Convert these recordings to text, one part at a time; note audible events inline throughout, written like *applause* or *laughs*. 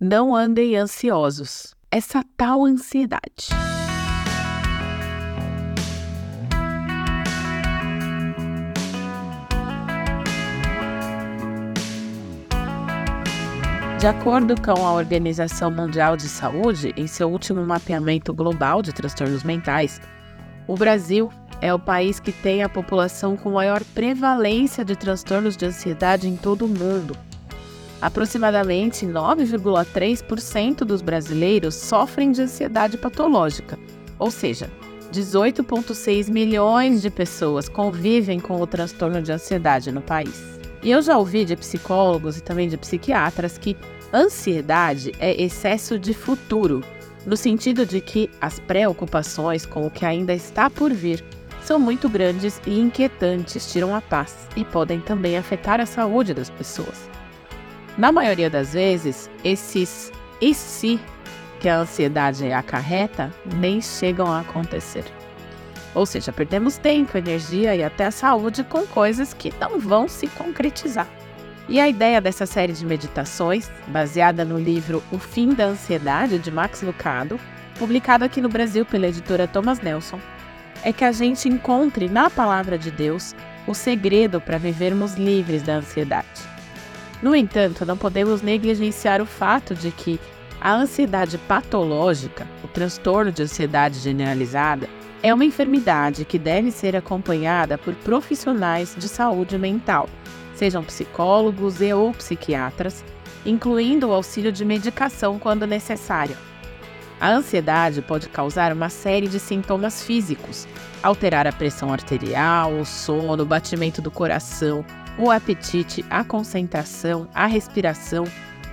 Não andem ansiosos. Essa tal ansiedade. De acordo com a Organização Mundial de Saúde, em seu último mapeamento global de transtornos mentais, o Brasil é o país que tem a população com maior prevalência de transtornos de ansiedade em todo o mundo. Aproximadamente 9,3% dos brasileiros sofrem de ansiedade patológica, ou seja, 18,6 milhões de pessoas convivem com o transtorno de ansiedade no país. E eu já ouvi de psicólogos e também de psiquiatras que ansiedade é excesso de futuro, no sentido de que as preocupações com o que ainda está por vir são muito grandes e inquietantes, tiram a paz e podem também afetar a saúde das pessoas. Na maioria das vezes, esses e se que a ansiedade acarreta nem chegam a acontecer. Ou seja, perdemos tempo, energia e até saúde com coisas que não vão se concretizar. E a ideia dessa série de meditações, baseada no livro O Fim da Ansiedade, de Max Lucado, publicado aqui no Brasil pela editora Thomas Nelson, é que a gente encontre na Palavra de Deus o segredo para vivermos livres da ansiedade. No entanto, não podemos negligenciar o fato de que a ansiedade patológica, o transtorno de ansiedade generalizada, é uma enfermidade que deve ser acompanhada por profissionais de saúde mental, sejam psicólogos e ou psiquiatras, incluindo o auxílio de medicação quando necessário. A ansiedade pode causar uma série de sintomas físicos, alterar a pressão arterial, o sono, o batimento do coração, o apetite, a concentração, a respiração,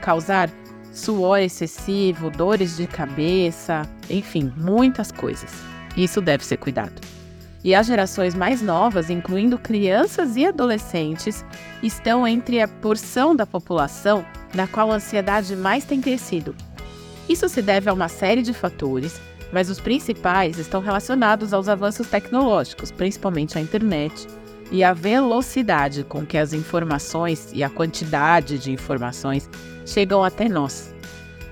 causar suor excessivo, dores de cabeça, enfim, muitas coisas. Isso deve ser cuidado. E as gerações mais novas, incluindo crianças e adolescentes, estão entre a porção da população na qual a ansiedade mais tem crescido. Isso se deve a uma série de fatores, mas os principais estão relacionados aos avanços tecnológicos, principalmente a internet, e a velocidade com que as informações e a quantidade de informações chegam até nós.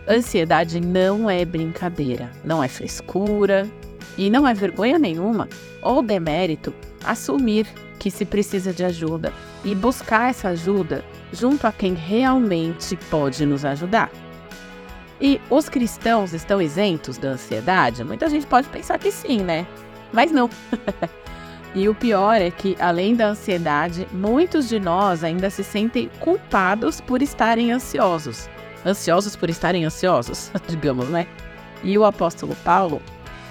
Ansiedade não é brincadeira, não é frescura, e não é vergonha nenhuma ou demérito assumir que se precisa de ajuda e buscar essa ajuda junto a quem realmente pode nos ajudar. E os cristãos estão isentos da ansiedade? Muita gente pode pensar que sim, né? Mas não. *laughs* e o pior é que, além da ansiedade, muitos de nós ainda se sentem culpados por estarem ansiosos. Ansiosos por estarem ansiosos, *laughs* digamos, né? E o apóstolo Paulo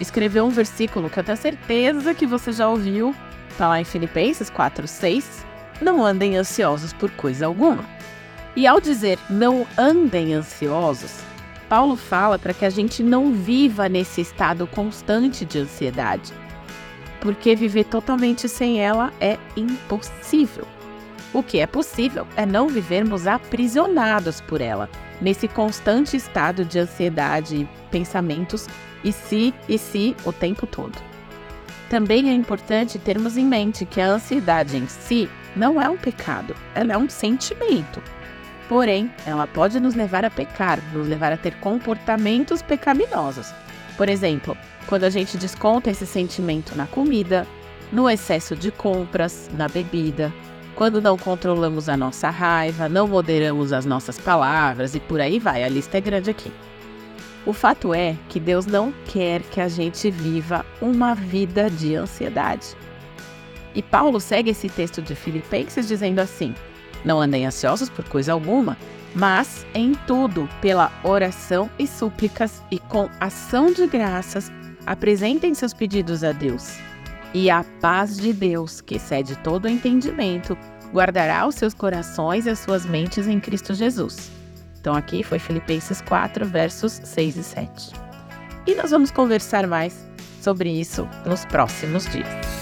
escreveu um versículo que eu tenho certeza que você já ouviu, está lá em Filipenses 4, 6. Não andem ansiosos por coisa alguma. E ao dizer não andem ansiosos, Paulo fala para que a gente não viva nesse estado constante de ansiedade, porque viver totalmente sem ela é impossível. O que é possível é não vivermos aprisionados por ela, nesse constante estado de ansiedade e pensamentos e se e se o tempo todo. Também é importante termos em mente que a ansiedade em si não é um pecado, ela é um sentimento. Porém, ela pode nos levar a pecar, nos levar a ter comportamentos pecaminosos. Por exemplo, quando a gente desconta esse sentimento na comida, no excesso de compras, na bebida, quando não controlamos a nossa raiva, não moderamos as nossas palavras e por aí vai, a lista é grande aqui. O fato é que Deus não quer que a gente viva uma vida de ansiedade. E Paulo segue esse texto de Filipenses dizendo assim: Não andem ansiosos por coisa alguma, mas em tudo, pela oração e súplicas e com ação de graças, apresentem seus pedidos a Deus. E a paz de Deus, que excede todo entendimento, guardará os seus corações e as suas mentes em Cristo Jesus. Então aqui foi Filipenses 4, versos 6 e 7. E nós vamos conversar mais sobre isso nos próximos dias.